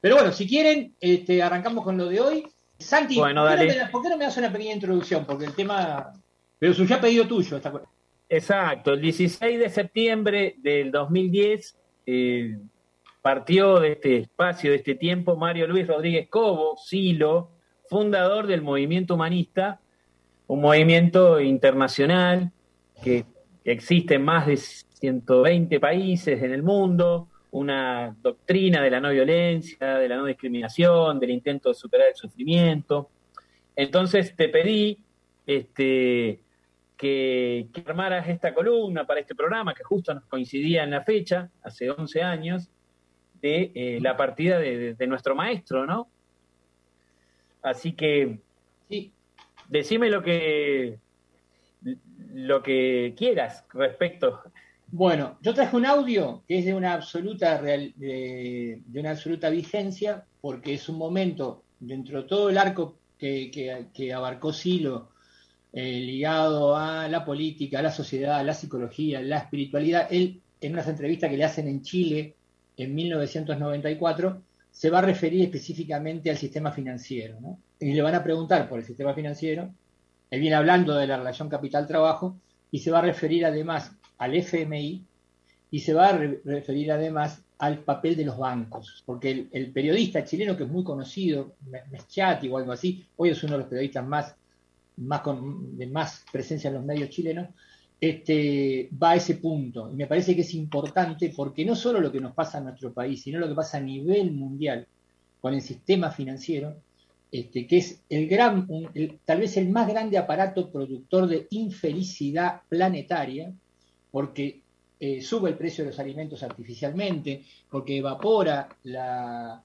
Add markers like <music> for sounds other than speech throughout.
Pero bueno, si quieren, este, arrancamos con lo de hoy. Santi, Bueno, ¿por, qué no me, por qué no me das una pequeña introducción? Porque el tema. Pero surgió a pedido tuyo. Esta... cu- Exacto, el 16 de septiembre del 2010 eh, partió de este espacio, de este tiempo, Mario Luis Rodríguez Cobo, Silo, fundador del movimiento humanista, un movimiento internacional que, que existe en más de 120 países en el mundo, una doctrina de la no violencia, de la no discriminación, del intento de superar el sufrimiento. Entonces te pedí este, que, que armaras esta columna para este programa, que justo nos coincidía en la fecha, hace 11 años, de eh, la partida de, de- de nuestro maestro, ¿no? Así que Sí, decime lo que lo que quieras respecto. Bueno, yo traje un audio que es de una absoluta real- de, una absoluta vigencia, porque es un momento dentro de todo el arco que, abarcó Silo, eh, ligado a la política, a la sociedad, a la psicología, la espiritualidad. Él, en unas entrevistas que le hacen en Chile en 1994, se va a referir específicamente al sistema financiero, ¿no? Y le van a preguntar por el sistema financiero. Él viene hablando de la relación capital-trabajo y se va a referir además al FMI y se va a re- referir además al papel de los bancos, porque el, periodista chileno que es muy conocido, Me- Meschati o algo así, hoy es uno de los periodistas más, más con, de más presencia en los medios chilenos, este, va a ese punto. Y me parece que es importante porque no solo lo que nos pasa en nuestro país, sino lo que pasa a nivel mundial con el sistema financiero, este, que es el gran, el- tal vez el más grande aparato productor de infelicidad planetaria, porque eh, sube el precio de los alimentos artificialmente, porque evapora la,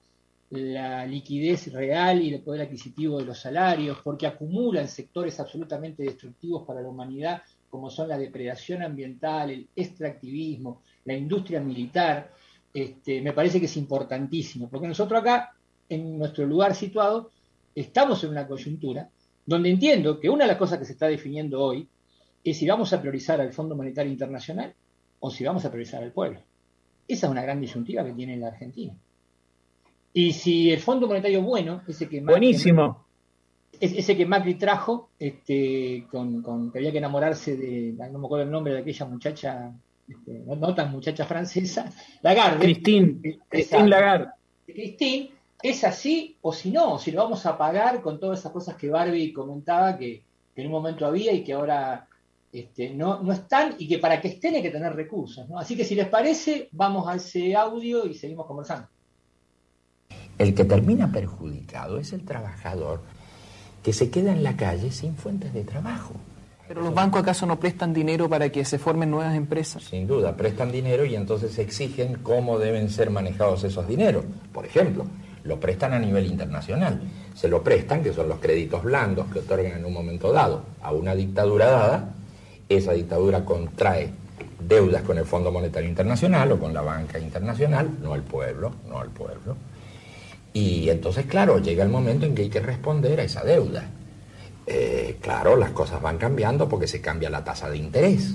la liquidez real y el poder adquisitivo de los salarios, porque acumula en sectores absolutamente destructivos para la humanidad, como son la depredación ambiental, el extractivismo, la industria militar, este, me parece que es importantísimo, porque nosotros acá, en nuestro lugar situado, estamos en una coyuntura donde entiendo que una de las cosas que se está definiendo hoy es si vamos a priorizar al Fondo Monetario Internacional o si vamos a priorizar al pueblo. Esa es una gran disyuntiva que tiene la Argentina. Y si el Fondo Monetario bueno, ese que Macri, Buenísimo. es- ese que Macri trajo, este, con, con que había que enamorarse de, no me acuerdo el nombre de aquella muchacha, este, no, no tan muchacha francesa, Lagarde. Cristín, Exacto. Cristín Lagarde. Cristín, ¿es así o si no? Si lo vamos a pagar con todas esas cosas que Barbie comentaba que, que en un momento había y que ahora este, no, no están y que para que estén hay que tener recursos. ¿no? Así que si les parece, vamos a ese audio y seguimos conversando. El que termina perjudicado es el trabajador que se queda en la calle sin fuentes de trabajo. ¿Pero los bancos acaso no prestan dinero para que se formen nuevas empresas? Sin duda, prestan dinero y entonces exigen cómo deben ser manejados esos dineros. Por ejemplo, lo prestan a nivel internacional. Se lo prestan, que son los créditos blandos que otorgan en un momento dado a una dictadura dada. Esa dictadura contrae deudas con el Fondo Monetario Internacional o con la banca internacional, no al pueblo, no al pueblo. Y entonces, claro, llega el momento en que hay que responder a esa deuda. Eh, claro, las cosas van cambiando porque se cambia la tasa de interés.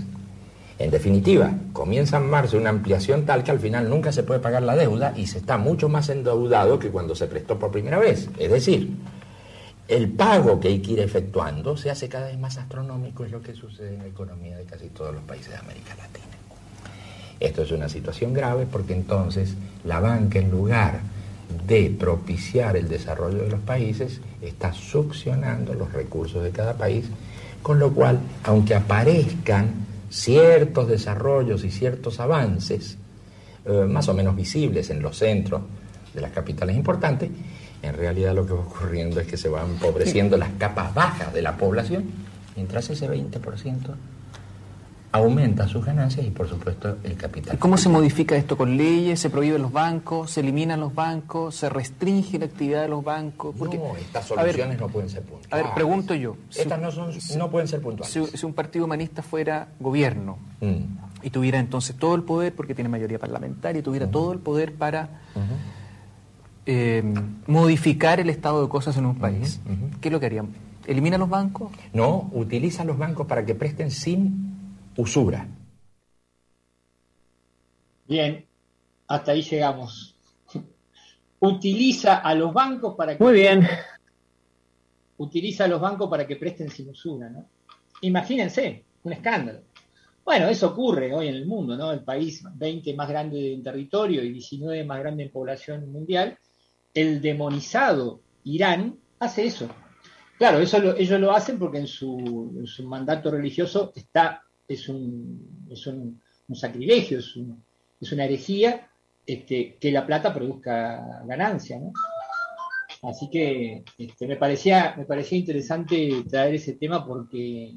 En definitiva, comienza en marzo una ampliación tal que al final nunca se puede pagar la deuda y se está mucho más endeudado que cuando se prestó por primera vez. Es decir, el pago que hay que ir efectuando se hace cada vez más astronómico, es lo que sucede en la economía de casi todos los países de América Latina. Esto es una situación grave porque entonces la banca en lugar de propiciar el desarrollo de los países está succionando los recursos de cada país, con lo cual, aunque aparezcan ciertos desarrollos y ciertos avances, eh, más o menos visibles en los centros de las capitales importantes, en realidad lo que va ocurriendo es que se van empobreciendo las capas bajas de la población, mientras ese 20% aumenta sus ganancias y por supuesto el capital. ¿Y ¿Cómo se modifica esto con leyes? ¿Se prohíben los bancos? ¿Se eliminan los bancos? ¿Se restringe la actividad de los bancos? Porque, no, estas ver, soluciones no pueden ser puntuales. A ver, pregunto yo. Si, Estas no, son, no pueden ser puntuales. si- si un partido humanista fuera gobierno Mm. y tuviera entonces todo el poder, porque tiene mayoría parlamentaria, y tuviera todo el poder para eh, modificar el estado de cosas en un país. ¿qué es lo que harían? ¿Elimina los bancos? No, utiliza los bancos para que presten sin usura. Bien, hasta ahí llegamos. <laughs> utiliza a los bancos para que Muy bien. utiliza a los bancos para que presten sin usura, ¿no? Imagínense, un escándalo. Bueno, eso ocurre hoy en el mundo, ¿no? El país 20 más grande en territorio y 19 más grande en población mundial, el demonizado Irán hace eso. Claro, eso lo- ellos lo hacen porque en su, en su mandato religioso está, es un, es un, sacrilegio, es, un- es una herejía este, que la plata produzca ganancia, ¿no? Así que este, me parecía, me parecía interesante traer ese tema porque,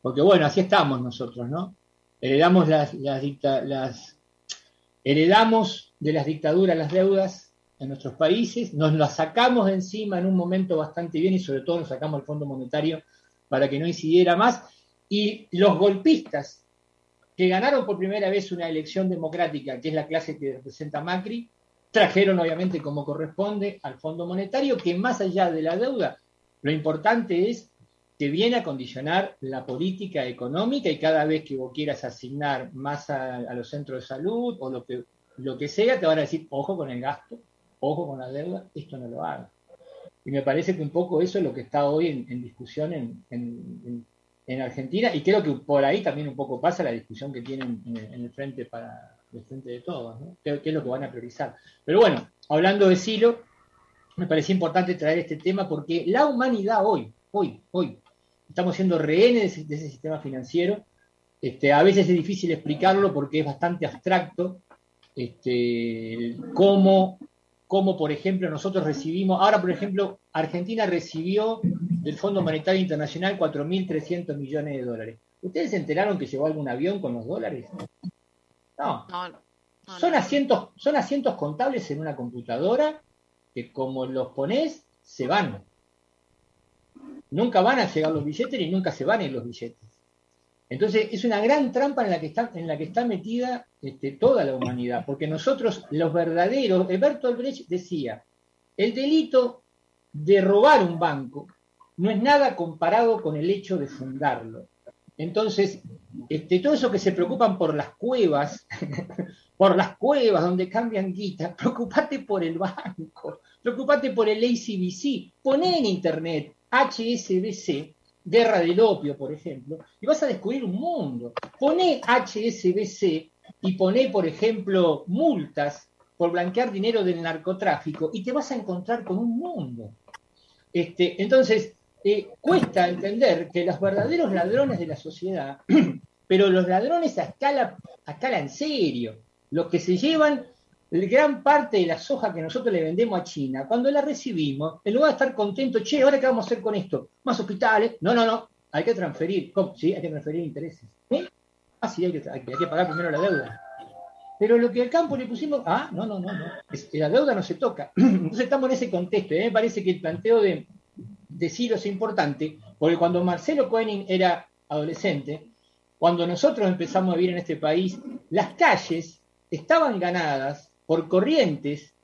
porque bueno, así estamos nosotros, ¿no? Heredamos las, las, las heredamos de las dictaduras las deudas en nuestros países, nos las sacamos de encima en un momento bastante bien y sobre todo nos sacamos el Fondo Monetario para que no incidiera más. Y los golpistas que ganaron por primera vez una elección democrática, que es la clase que representa Macri, trajeron obviamente como corresponde al Fondo Monetario, que más allá de la deuda, lo importante es que viene a condicionar la política económica y cada vez que vos quieras asignar más a, a los centros de salud o lo que, lo que sea, te van a decir, ojo con el gasto, ojo con la deuda, esto no lo haga. Y me parece que un poco eso es lo que está hoy en, discusión en, en- en- en Argentina y creo que por ahí también un poco pasa la discusión que tienen en, el- en el frente para el frente de todos, ¿no? ¿Qué, qué es lo que van a priorizar? Pero bueno, hablando de Silo, me parecía importante traer este tema porque la humanidad hoy, hoy, hoy, estamos siendo rehenes de ese, de ese sistema financiero. Este, a veces es difícil explicarlo porque es bastante abstracto. Este, cómo, cómo, por ejemplo, nosotros recibimos, ahora, por ejemplo, Argentina recibió del Fondo Monetario Internacional 4.300 millones de dólares. ¿Ustedes se enteraron que llegó algún avión con los dólares? No, No, no, no, son asientos, son asientos contables en una computadora que como los pones, se van. Nunca van a llegar los billetes ni nunca se van en los billetes. Entonces es una gran trampa en la que está, en la que está metida este, toda la humanidad, porque nosotros, los verdaderos, Bertolt Brecht decía, el delito de robar un banco no es nada comparado con el hecho de fundarlo. Entonces, este, todo eso que se preocupan por las cuevas, <laughs> por las cuevas donde cambian guita, <laughs> preocupate por el banco, preocupate por el ACBC, poné en internet HSBC, guerra del opio, por ejemplo, y vas a descubrir un mundo. Poné HSBC y poné, por ejemplo, multas por blanquear dinero del narcotráfico y te vas a encontrar con un mundo. Este, entonces, eh, cuesta entender que los verdaderos ladrones de la sociedad, <clears throat> pero los ladrones a escala, a escala en serio, los que se llevan gran parte de la soja que nosotros le vendemos a China, cuando la recibimos, en lugar de estar contento, che, ¿ahora qué vamos a hacer con esto? ¿Más hospitales? No, no, no, hay que transferir. ¿Cómo? Sí, hay que transferir intereses. Ah, sí, hay que, hay que- pagar primero la deuda. Pero lo que al campo le pusimos, ah, no, no, no, no, la deuda no se toca. <clears throat> Entonces estamos en ese contexto. y a mí me parece que el planteo de, de Ciro es importante, porque cuando Marcelo Koenig era adolescente, cuando nosotros empezamos a vivir en este país, las calles estaban ganadas por corrientes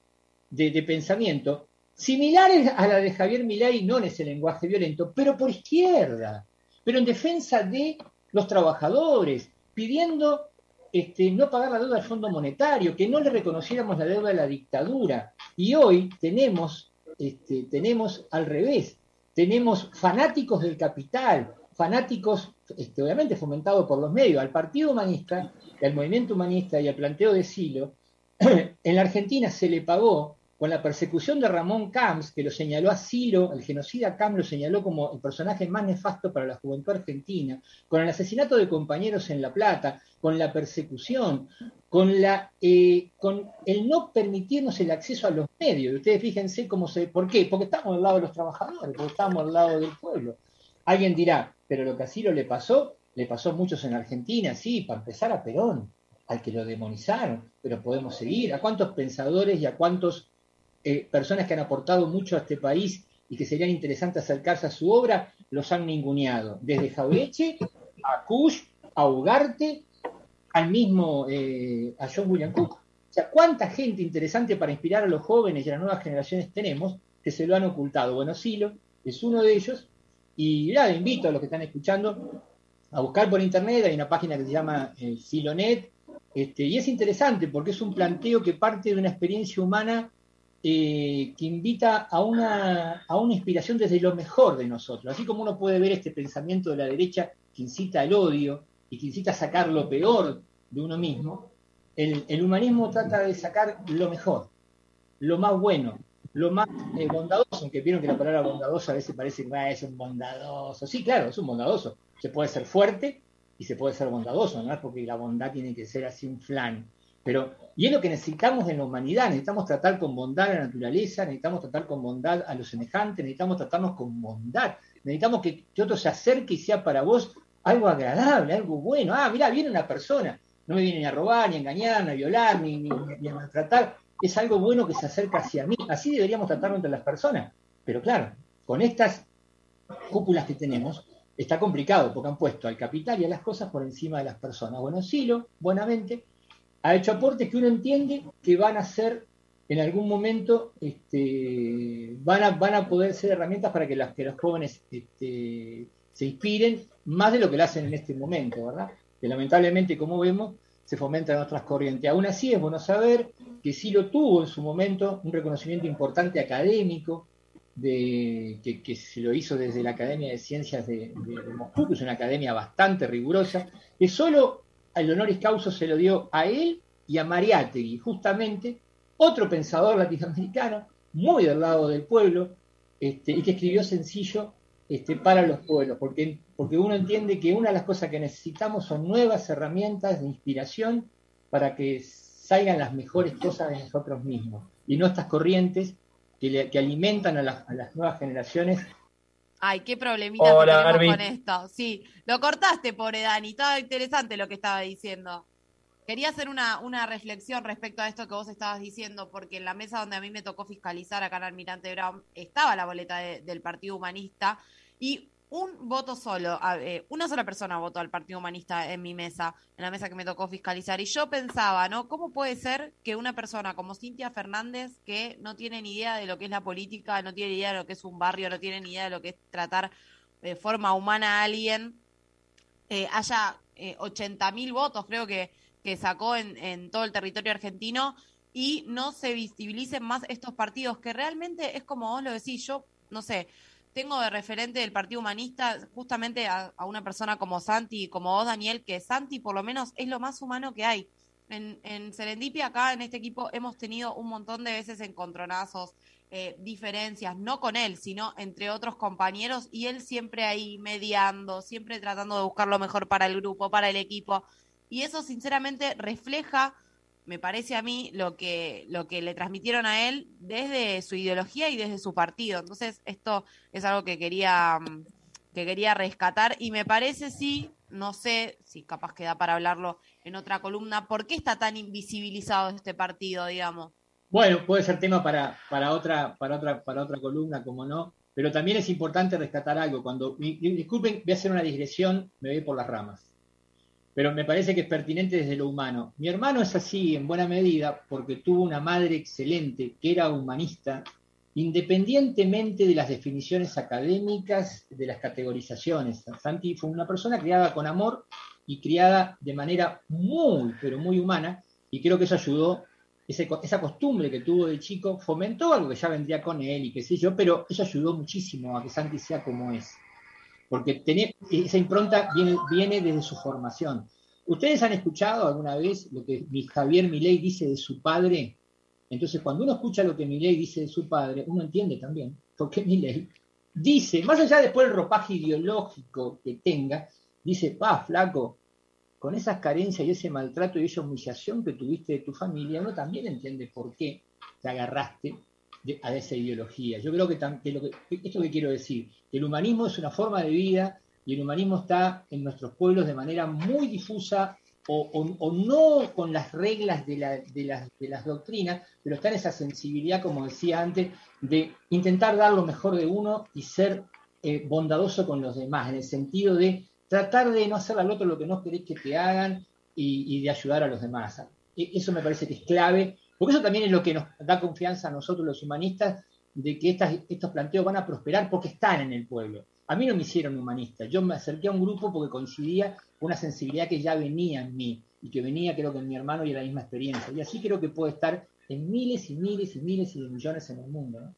de, pensamiento similares a la de Javier Milei, no en ese lenguaje violento, pero por izquierda, pero en defensa de los trabajadores, pidiendo este, no pagar la deuda del Fondo Monetario, que no le reconociéramos la deuda de la dictadura. Y hoy tenemos, este, tenemos al revés, tenemos fanáticos del capital, fanáticos, este, obviamente fomentados por los medios, al Partido Humanista, al Movimiento Humanista y al planteo de Silo, <coughs> en la Argentina se le pagó con la persecución de Ramón Camps, que lo señaló a el genocida Camps lo señaló como el personaje más nefasto para la juventud argentina, con el asesinato de compañeros en La Plata, con la persecución, con, eh, el no permitirnos el acceso a los medios. Ustedes fíjense cómo se... ¿Por qué? Porque estamos al lado de los trabajadores, porque estamos al lado del pueblo. Alguien dirá, pero lo que a Silo le pasó, le pasó a muchos en Argentina, sí, para empezar a Perón, al que lo demonizaron, pero podemos seguir. ¿A cuántos pensadores y a cuántos eh, personas que han aportado mucho a este país y que serían interesantes acercarse a su obra, los han ninguneado? Desde Jaureche a Kush, a Ugarte, al mismo, eh, a John William Cook. O sea, ¿cuánta gente interesante para inspirar a los jóvenes y a las nuevas generaciones tenemos que se lo han ocultado? Bueno, Silo es uno de ellos y nada, invito a los que están escuchando a buscar por internet, hay una página que se llama eh, Silonet, este, y es interesante porque es un planteo que parte de una experiencia humana eh, que invita a una, a una inspiración desde lo mejor de nosotros. Así como uno puede ver este pensamiento de la derecha que incita al odio y que incita a sacar lo peor de uno mismo, el, humanismo trata de sacar lo mejor, lo más bueno, lo más eh, bondadoso, aunque vieron que la palabra bondadoso a veces parece que es un bondadoso. Sí, claro, es un bondadoso. Se puede ser fuerte y se puede ser bondadoso, no es porque la bondad tiene que ser así un flan. Pero, y es lo que necesitamos en la humanidad, necesitamos tratar con bondad a la naturaleza, necesitamos tratar con bondad a los semejantes, necesitamos tratarnos con bondad, necesitamos que, que otro se acerque y sea para vos algo agradable, algo bueno. Ah, mira, viene una persona, no me viene ni a robar, ni a engañar, ni a violar, ni, ni, a maltratar. Es algo bueno que se acerca hacia mí. Así deberíamos tratarnos entre las personas. Pero claro, con estas cúpulas que tenemos, está complicado porque han puesto al capital y a las cosas por encima de las personas. Bueno, Silo, buenamente, ha hecho aportes que uno entiende que van a ser en algún momento este, van, a, poder ser herramientas para que, los jóvenes este, se inspiren más de lo que lo hacen en este momento, ¿verdad? Que lamentablemente, como vemos, se fomentan otras corrientes. Aún así es bueno saber que sí lo tuvo en su momento un reconocimiento importante académico, de, que, se lo hizo desde la Academia de Ciencias de, Moscú, que es una academia bastante rigurosa, que solo el honoris causa se lo dio a él y a Mariátegui, justamente otro pensador latinoamericano, muy del lado del pueblo, este, y que escribió sencillo este, para los pueblos, porque, porque uno entiende que una de las cosas que necesitamos son nuevas herramientas de inspiración para que salgan las mejores cosas de nosotros mismos, y no estas corrientes que, que alimentan a, las nuevas generaciones Ay, qué problemita tenemos con esto. Sí, lo cortaste, pobre Dani. Estaba interesante lo que estaba diciendo. Quería hacer una, una reflexión respecto a esto que vos estabas diciendo, porque en la mesa donde a mí me tocó fiscalizar acá en Almirante Brown estaba la boleta del Partido Humanista y un voto solo, eh, una sola persona votó al Partido Humanista en mi mesa, en la mesa que me tocó fiscalizar. Y yo pensaba, ¿no? ¿Cómo puede ser que una persona como Cintia Fernández, que no tiene ni idea de lo que es la política, no tiene ni idea de lo que es un barrio, no tiene ni idea de lo que es tratar de forma humana a alguien, eh, haya eh, 80.000 votos, creo que, que sacó en, en todo el territorio argentino, y no se visibilicen más estos partidos, que realmente es como vos lo decís, yo, no sé, tengo de referente del Partido Humanista justamente a, una persona como Santi, como vos, Daniel, que Santi por lo menos es lo más humano que hay. En, en Serendipia, acá en este equipo, hemos tenido un montón de veces encontronazos, eh, diferencias, no con él, sino entre otros compañeros, y él siempre ahí mediando, siempre tratando de buscar lo mejor para el grupo, para el equipo. Y eso, sinceramente, refleja me parece a mí lo que, lo que le transmitieron a él desde su ideología y desde su partido. Entonces, esto es algo que quería, mm, que quería rescatar y me parece, sí, no sé si capaz queda para hablarlo en otra columna, ¿por qué está tan invisibilizado este partido, digamos? Bueno, puede ser tema para, para, otra, para, otra, para otra columna, como no, pero también es importante rescatar algo. Cuando, disculpen, voy a hacer una digresión, me voy por las ramas pero me parece que es pertinente desde lo humano. Mi hermano es así en buena medida porque tuvo una madre excelente que era humanista, independientemente de las definiciones académicas, de las categorizaciones. Santi fue una persona criada con amor y criada de manera muy, pero muy humana, y creo que eso ayudó, esa costumbre que tuvo de chico fomentó algo que ya vendría con él y qué sé yo, pero eso ayudó muchísimo a que Santi sea como es porque esa impronta viene, viene desde su formación. ¿Ustedes han escuchado alguna vez lo que Javier Milei dice de su padre? Entonces, cuando uno escucha lo que Milei dice de su padre, uno entiende también por qué Milei dice, más allá después del ropaje ideológico que tenga, dice, pa, flaco, con esas carencias y ese maltrato y esa humillación que tuviste de tu familia, uno también entiende por qué te agarraste a esa ideología. Yo creo que, que, lo que esto que quiero decir, el humanismo es una forma de vida y el humanismo está en nuestros pueblos de manera muy difusa o, no con las reglas de, las, doctrinas, pero está en esa sensibilidad, como decía antes, de intentar dar lo mejor de uno y ser eh, bondadoso con los demás, en el sentido de tratar de no hacer al otro lo que no querés que te hagan y, y de ayudar a los demás. E, eso me parece que es clave porque eso también es lo que nos da confianza a nosotros los humanistas de que estos planteos van a prosperar porque están en el pueblo. A mí no me hicieron humanista, yo me acerqué a un grupo porque coincidía con una sensibilidad que ya venía en mí y que venía creo que en mi hermano y en la misma experiencia. Y así creo que puede estar en miles y miles y miles y de millones en el mundo.